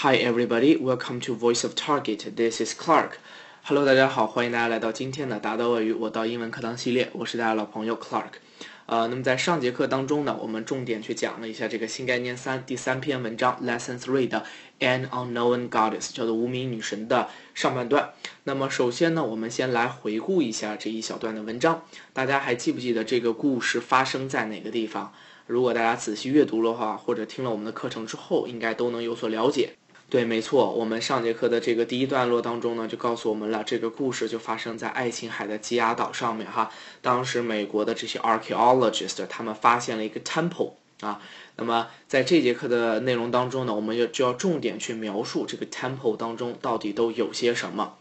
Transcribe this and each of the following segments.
Hi everybody, welcome to Voice of Target. This is Clark. Hello，大家好，欢迎大家来到今天的达到外语我到英文课堂系列，我是大家老朋友 Clark。呃，那么在上节课当中呢，我们重点去讲了一下这个新概念三第三篇文章 Lesson Three 的 An Unknown Goddess，叫做无名女神的上半段。那么首先呢，我们先来回顾一下这一小段的文章，大家还记不记得这个故事发生在哪个地方？如果大家仔细阅读的话，或者听了我们的课程之后，应该都能有所了解。对，没错，我们上节课的这个第一段落当中呢，就告诉我们了，这个故事就发生在爱琴海的基亚岛上面哈。当时美国的这些 archaeologist 他们发现了一个 temple 啊。那么在这节课的内容当中呢，我们要就要重点去描述这个 temple 当中到底都有些什么。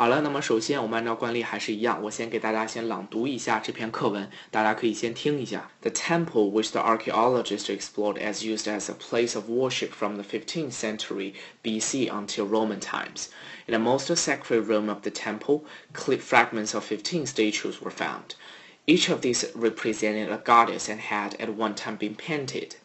好了，那么首先我们按照惯例还是一样，我先给大家先朗读一下这篇课文，大家可以先听一下。The temple which the archaeologists explored as used as a place of worship from the 15th century BC until Roman times. In the most sacred room of the temple, clipped fragments of 15 statues were found. Each of these represented a goddess and had at one time been painted.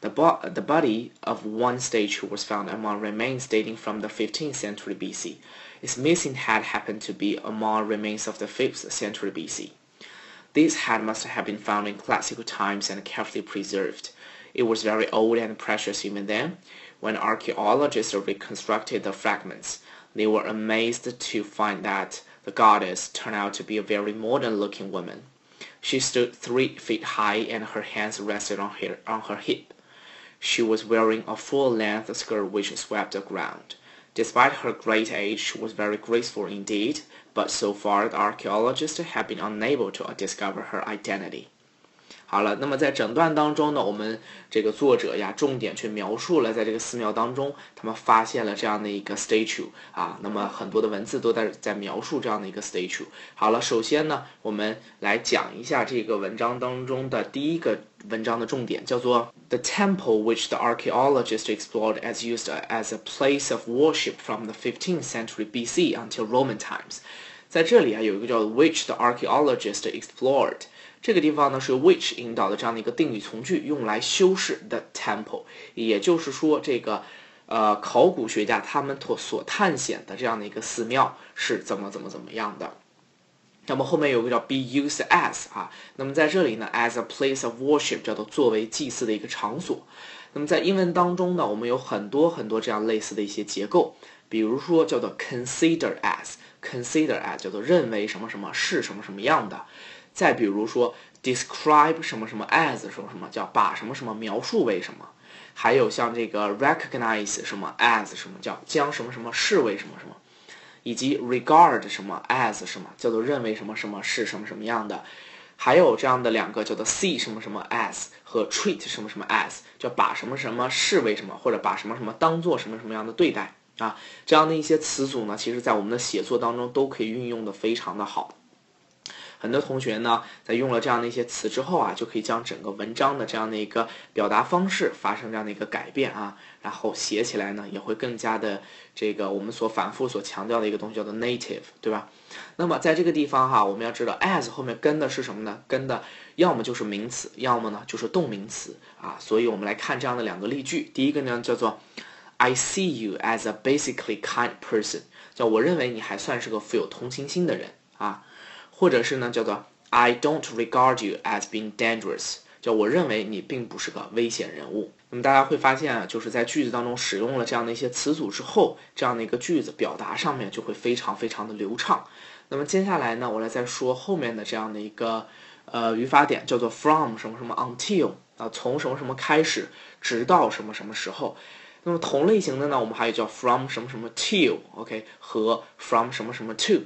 The, bo the body of one statue was found among remains dating from the 15th century BC. Its missing head happened to be among remains of the 5th century BC. This head must have been found in classical times and carefully preserved. It was very old and precious even then. When archaeologists reconstructed the fragments, they were amazed to find that the goddess turned out to be a very modern-looking woman. She stood three feet high and her hands rested on her, on her hip. She was wearing a full-length skirt which swept the ground. Despite her great age, she was very graceful indeed, but so far the archaeologists have been unable to discover her identity. 好了，那么在整段当中呢，我们这个作者呀，重点去描述了在这个寺庙当中，他们发现了这样的一个 statue 啊，那么很多的文字都在在描述这样的一个 statue。好了，首先呢，我们来讲一下这个文章当中的第一个文章的重点，叫做 The temple which the archaeologist explored as used as a place of worship from the 15th century BC until Roman times。在这里啊，有一个叫 which the archaeologist explored。这个地方呢是由 which 引导的这样的一个定语从句，用来修饰 the temple，也就是说，这个呃考古学家他们所所探险的这样的一个寺庙是怎么怎么怎么样的。那么后面有个叫 be used as 啊，那么在这里呢，as a place of worship 叫做作为祭祀的一个场所。那么在英文当中呢，我们有很多很多这样类似的一些结构，比如说叫做 consider as，consider as 叫做认为什么什么是什么什么样的。再比如说，describe 什么什么 as 什么什么叫把什么什么描述为什么，还有像这个 recognize 什么 as 什么叫将什么什么视为什么什么，以及 regard 什么 as 什么叫做认为什么什么是什么什么样的，还有这样的两个叫做 see 什么什么 as 和 treat 什么什么 as 叫把什么什么视为什么或者把什么什么当做什么什么样的对待。啊，这样的一些词组呢，其实在我们的写作当中都可以运用的非常的好。很多同学呢，在用了这样的一些词之后啊，就可以将整个文章的这样的一个表达方式发生这样的一个改变啊，然后写起来呢，也会更加的这个我们所反复所强调的一个东西叫做 native，对吧？那么在这个地方哈，我们要知道 as 后面跟的是什么呢？跟的要么就是名词，要么呢就是动名词啊。所以我们来看这样的两个例句，第一个呢叫做 I see you as a basically kind person，叫我认为你还算是个富有同情心的人啊。或者是呢，叫做 I don't regard you as being dangerous，叫我认为你并不是个危险人物。那么大家会发现啊，就是在句子当中使用了这样的一些词组之后，这样的一个句子表达上面就会非常非常的流畅。那么接下来呢，我来再说后面的这样的一个呃语法点，叫做 from 什么什么 until 啊，从什么什么开始，直到什么什么时候。那么同类型的呢，我们还有叫 from 什么什么 till，OK，和 from 什么什么 to。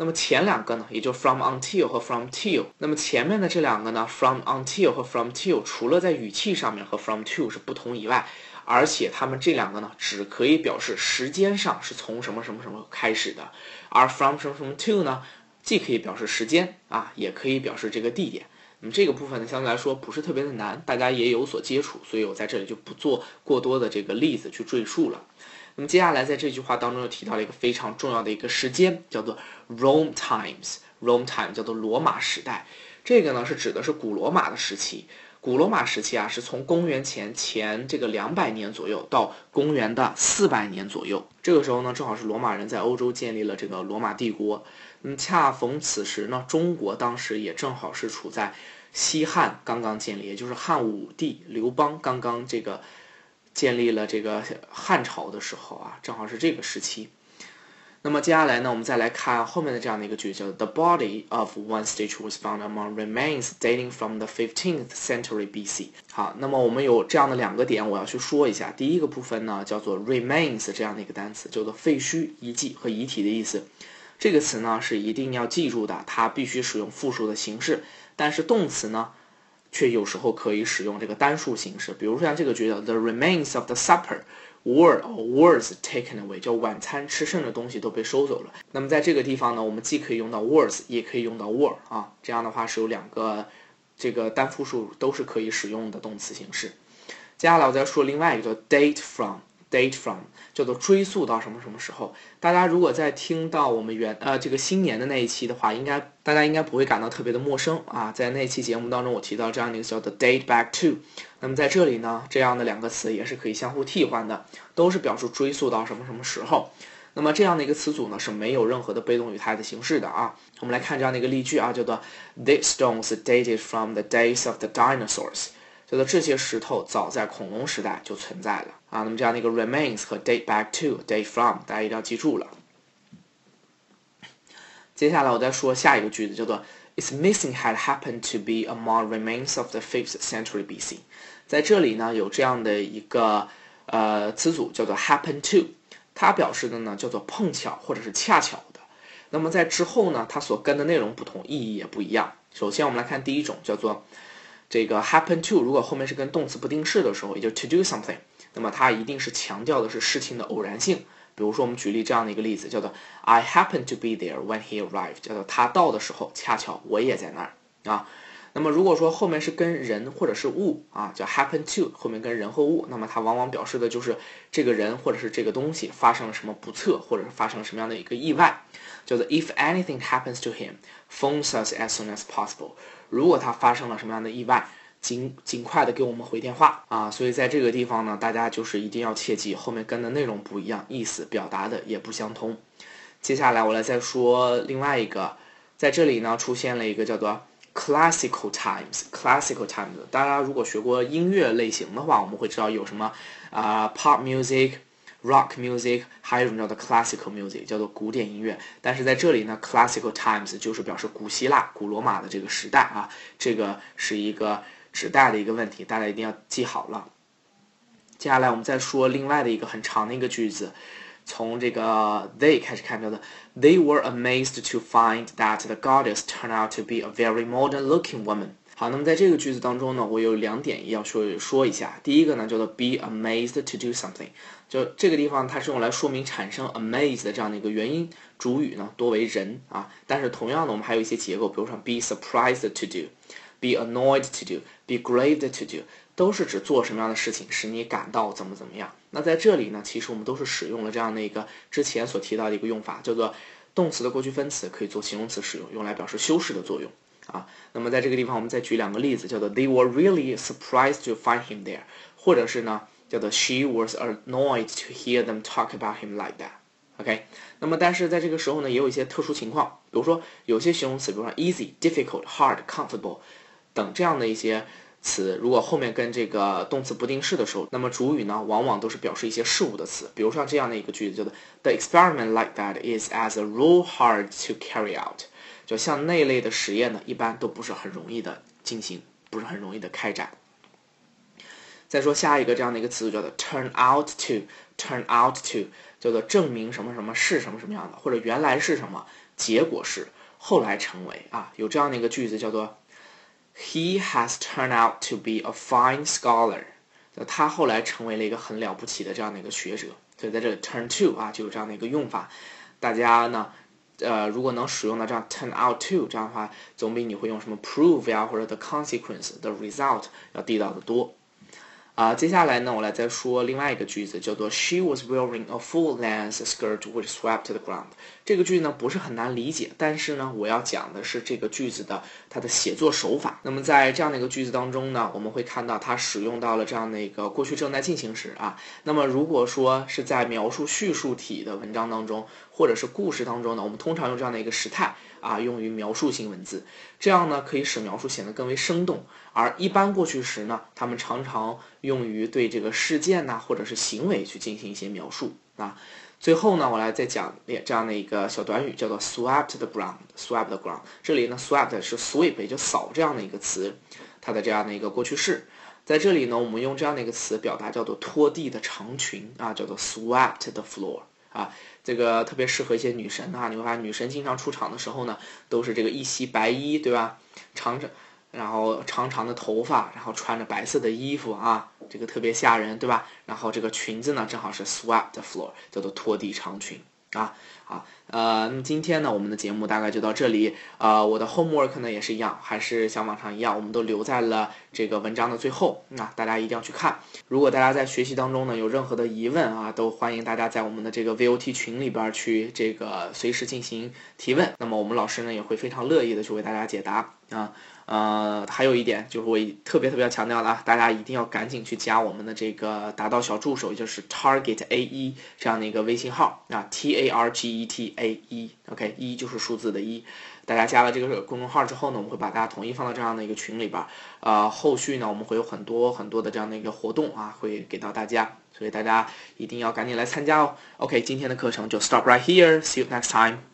那么前两个呢，也就 from until 和 from till。那么前面的这两个呢，from until 和 from till，除了在语气上面和 from to 是不同以外，而且它们这两个呢，只可以表示时间上是从什么什么什么开始的，而 from 什么什么 to 呢，既可以表示时间啊，也可以表示这个地点。那么这个部分呢，相对来说不是特别的难，大家也有所接触，所以我在这里就不做过多的这个例子去赘述了。那么接下来在这句话当中又提到了一个非常重要的一个时间，叫做 Rome times。Rome time 叫做罗马时代，这个呢是指的是古罗马的时期。古罗马时期啊，是从公元前前这个两百年左右到公元的四百年左右。这个时候呢，正好是罗马人在欧洲建立了这个罗马帝国。嗯，恰逢此时呢，中国当时也正好是处在西汉刚刚建立，也就是汉武帝刘邦刚刚这个建立了这个汉朝的时候啊，正好是这个时期。那么接下来呢，我们再来看后面的这样的一个句子，叫 The body of one statue was found among remains dating from the 15th century BC。好，那么我们有这样的两个点，我要去说一下。第一个部分呢，叫做 remains 这样的一个单词，叫做废墟、遗迹和遗体的意思。这个词呢是一定要记住的，它必须使用复数的形式。但是动词呢，却有时候可以使用这个单数形式。比如说像这个句子，The remains of the supper。were or was taken away，叫晚餐吃剩的东西都被收走了。那么在这个地方呢，我们既可以用到 was，也可以用到 were 啊，这样的话是有两个这个单复数都是可以使用的动词形式。接下来我再说另外一个叫 date from。Date from 叫做追溯到什么什么时候？大家如果在听到我们原呃这个新年的那一期的话，应该大家应该不会感到特别的陌生啊。在那期节目当中，我提到这样的一个叫做 date back to。那么在这里呢，这样的两个词也是可以相互替换的，都是表示追溯到什么什么时候。那么这样的一个词组呢，是没有任何的被动语态的形式的啊。我们来看这样的一个例句啊，叫做 These stones dated from the days of the dinosaurs。叫做这些石头早在恐龙时代就存在了啊。那么这样的一个 remains 和 date back to、date from，大家一定要记住了。接下来我再说下一个句子，叫做 Its missing had happened to be among remains of the fifth century BC。在这里呢，有这样的一个呃词组叫做 happen to，它表示的呢叫做碰巧或者是恰巧的。那么在之后呢，它所跟的内容不同，意义也不一样。首先我们来看第一种，叫做。这个 happen to 如果后面是跟动词不定式的时候，也就 to do something，那么它一定是强调的是事情的偶然性。比如说，我们举例这样的一个例子，叫做 I happen to be there when he arrived，叫做他到的时候，恰巧我也在那儿啊。那么如果说后面是跟人或者是物啊，叫 happen to 后面跟人和物，那么它往往表示的就是这个人或者是这个东西发生了什么不测，或者是发生了什么样的一个意外，叫做 If anything happens to him，phone us as soon as possible。如果他发生了什么样的意外，尽尽快的给我们回电话啊！所以在这个地方呢，大家就是一定要切记，后面跟的内容不一样，意思表达的也不相通。接下来我来再说另外一个，在这里呢出现了一个叫做 classical times。classical times，大家如果学过音乐类型的话，我们会知道有什么啊 pop music。Rock music，还有一种叫做 classical music，叫做古典音乐。但是在这里呢，classical times 就是表示古希腊、古罗马的这个时代啊，这个是一个指代的一个问题，大家一定要记好了。接下来我们再说另外的一个很长的一个句子，从这个 they 开始看，叫做 They were amazed to find that the goddess turned out to be a very modern-looking woman。好，那么在这个句子当中呢，我有两点要说说一下。第一个呢，叫做 be amazed to do something，就这个地方它是用来说明产生 amazed 的这样的一个原因，主语呢多为人啊。但是同样的，我们还有一些结构，比如说 be surprised to Be annoyed to do，be grieved to do，都是指做什么样的事情使你感到怎么怎么样。那在这里呢，其实我们都是使用了这样的一个之前所提到的一个用法，叫做动词的过去分词可以做形容词使用，用来表示修饰的作用。啊，那么在这个地方，我们再举两个例子，叫做 They were really surprised to find him there，或者是呢，叫做 She was annoyed to hear them talk about him like that。OK，那么但是在这个时候呢，也有一些特殊情况，比如说有些形容词，比如说 easy、difficult、hard、comfortable 等这样的一些词，如果后面跟这个动词不定式的时候，那么主语呢，往往都是表示一些事物的词，比如说这样的一个句子，叫做 The experiment like that is as a rule hard to carry out。就像那类的实验呢，一般都不是很容易的进行，不是很容易的开展。再说下一个这样的一个词组叫做 turn out to，turn out to 叫做证明什么什么是什么什么样的，或者原来是什么，结果是后来成为啊。有这样的一个句子叫做 He has turned out to be a fine scholar，就他后来成为了一个很了不起的这样的一个学者。所以在这里 turn to 啊就有这样的一个用法，大家呢。呃，如果能使用到这样 turn out to 这样的话，总比你会用什么 prove 呀或者 the consequence the result 要地道的多。啊，接下来呢，我来再说另外一个句子，叫做 She was wearing a full length skirt which swept the ground。这个句子呢不是很难理解，但是呢，我要讲的是这个句子的它的写作手法。那么在这样的一个句子当中呢，我们会看到它使用到了这样的一个过去正在进行时啊。那么如果说是在描述叙述体的文章当中，或者是故事当中呢，我们通常用这样的一个时态啊，用于描述性文字，这样呢可以使描述显得更为生动。而一般过去时呢，他们常常用于对这个事件呐或者是行为去进行一些描述啊。最后呢，我来再讲这样的一个小短语，叫做 swept the ground。swept the ground，这里呢，swept 是 sweep，也就扫这样的一个词，它的这样的一个过去式。在这里呢，我们用这样的一个词表达叫做拖地的长裙啊，叫做 swept the floor 啊，这个特别适合一些女神啊。你会发现女神经常出场的时候呢，都是这个一袭白衣，对吧？长着。然后长长的头发，然后穿着白色的衣服啊，这个特别吓人，对吧？然后这个裙子呢，正好是 swept floor，叫做拖地长裙啊。好，呃，那么今天呢，我们的节目大概就到这里。呃，我的 homework 呢也是一样，还是像往常一样，我们都留在了这个文章的最后。那大家一定要去看。如果大家在学习当中呢有任何的疑问啊，都欢迎大家在我们的这个 VOT 群里边去这个随时进行提问。那么我们老师呢也会非常乐意的去为大家解答啊。呃，还有一点就是我特别特别要强调的啊，大家一定要赶紧去加我们的这个达到小助手，也就是 Target A 一这样的一个微信号啊，T A R G E T A 一，OK，一就是数字的一。大家加了这个公众号之后呢，我们会把大家统一放到这样的一个群里边。呃，后续呢，我们会有很多很多的这样的一个活动啊，会给到大家，所以大家一定要赶紧来参加哦。OK，今天的课程就 stop right here，see you next time。